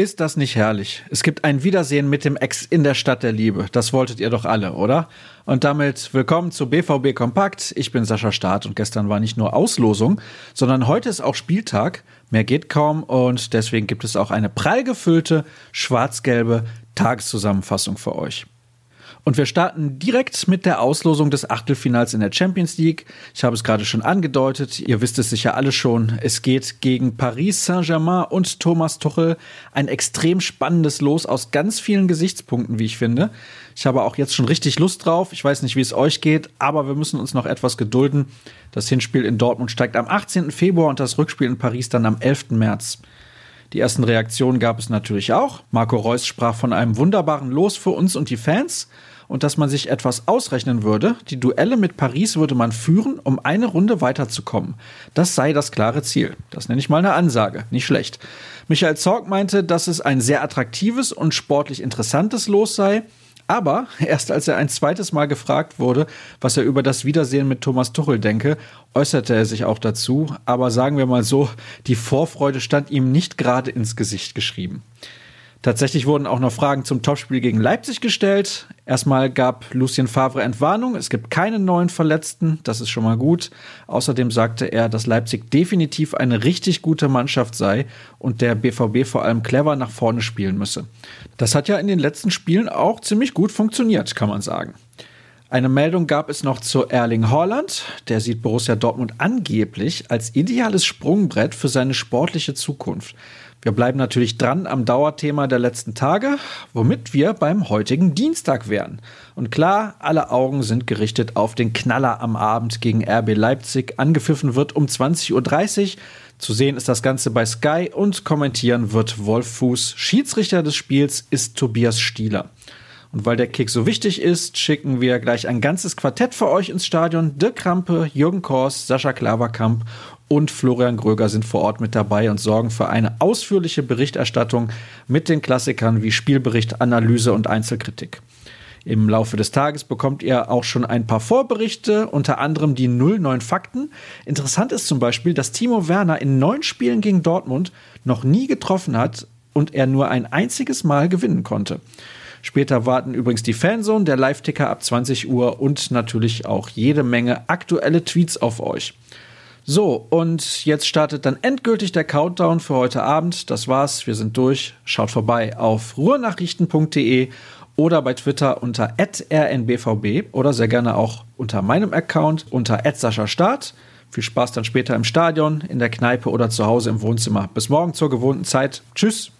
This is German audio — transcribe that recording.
Ist das nicht herrlich? Es gibt ein Wiedersehen mit dem Ex in der Stadt der Liebe. Das wolltet ihr doch alle, oder? Und damit willkommen zu BVB Kompakt. Ich bin Sascha Staat und gestern war nicht nur Auslosung, sondern heute ist auch Spieltag. Mehr geht kaum und deswegen gibt es auch eine prall gefüllte schwarz-gelbe Tageszusammenfassung für euch. Und wir starten direkt mit der Auslosung des Achtelfinals in der Champions League. Ich habe es gerade schon angedeutet, ihr wisst es sicher alle schon. Es geht gegen Paris Saint-Germain und Thomas Tuchel. Ein extrem spannendes Los aus ganz vielen Gesichtspunkten, wie ich finde. Ich habe auch jetzt schon richtig Lust drauf. Ich weiß nicht, wie es euch geht, aber wir müssen uns noch etwas gedulden. Das Hinspiel in Dortmund steigt am 18. Februar und das Rückspiel in Paris dann am 11. März. Die ersten Reaktionen gab es natürlich auch. Marco Reus sprach von einem wunderbaren Los für uns und die Fans und dass man sich etwas ausrechnen würde. Die Duelle mit Paris würde man führen, um eine Runde weiterzukommen. Das sei das klare Ziel. Das nenne ich mal eine Ansage. Nicht schlecht. Michael Zorg meinte, dass es ein sehr attraktives und sportlich interessantes Los sei. Aber erst als er ein zweites Mal gefragt wurde, was er über das Wiedersehen mit Thomas Tuchel denke, äußerte er sich auch dazu. Aber sagen wir mal so, die Vorfreude stand ihm nicht gerade ins Gesicht geschrieben. Tatsächlich wurden auch noch Fragen zum Topspiel gegen Leipzig gestellt. Erstmal gab Lucien Favre Entwarnung. Es gibt keine neuen Verletzten. Das ist schon mal gut. Außerdem sagte er, dass Leipzig definitiv eine richtig gute Mannschaft sei und der BVB vor allem clever nach vorne spielen müsse. Das hat ja in den letzten Spielen auch ziemlich gut funktioniert, kann man sagen. Eine Meldung gab es noch zu Erling Haaland. Der sieht Borussia Dortmund angeblich als ideales Sprungbrett für seine sportliche Zukunft. Wir bleiben natürlich dran am Dauerthema der letzten Tage, womit wir beim heutigen Dienstag wären. Und klar, alle Augen sind gerichtet auf den Knaller am Abend gegen RB Leipzig. Angepfiffen wird um 20.30 Uhr. Zu sehen ist das Ganze bei Sky und kommentieren wird Wolf Fuß. Schiedsrichter des Spiels ist Tobias Stieler. Und weil der Kick so wichtig ist, schicken wir gleich ein ganzes Quartett für euch ins Stadion. Dirk Krampe, Jürgen Kors, Sascha Klaverkamp und Florian Gröger sind vor Ort mit dabei und sorgen für eine ausführliche Berichterstattung mit den Klassikern wie Spielbericht, Analyse und Einzelkritik. Im Laufe des Tages bekommt ihr auch schon ein paar Vorberichte, unter anderem die 09 Fakten. Interessant ist zum Beispiel, dass Timo Werner in neun Spielen gegen Dortmund noch nie getroffen hat und er nur ein einziges Mal gewinnen konnte. Später warten übrigens die Fanzone, der Live-Ticker ab 20 Uhr und natürlich auch jede Menge aktuelle Tweets auf euch. So, und jetzt startet dann endgültig der Countdown für heute Abend. Das war's, wir sind durch. Schaut vorbei auf ruhrnachrichten.de oder bei Twitter unter rnbvb oder sehr gerne auch unter meinem Account unter Start. Viel Spaß dann später im Stadion, in der Kneipe oder zu Hause im Wohnzimmer. Bis morgen zur gewohnten Zeit. Tschüss.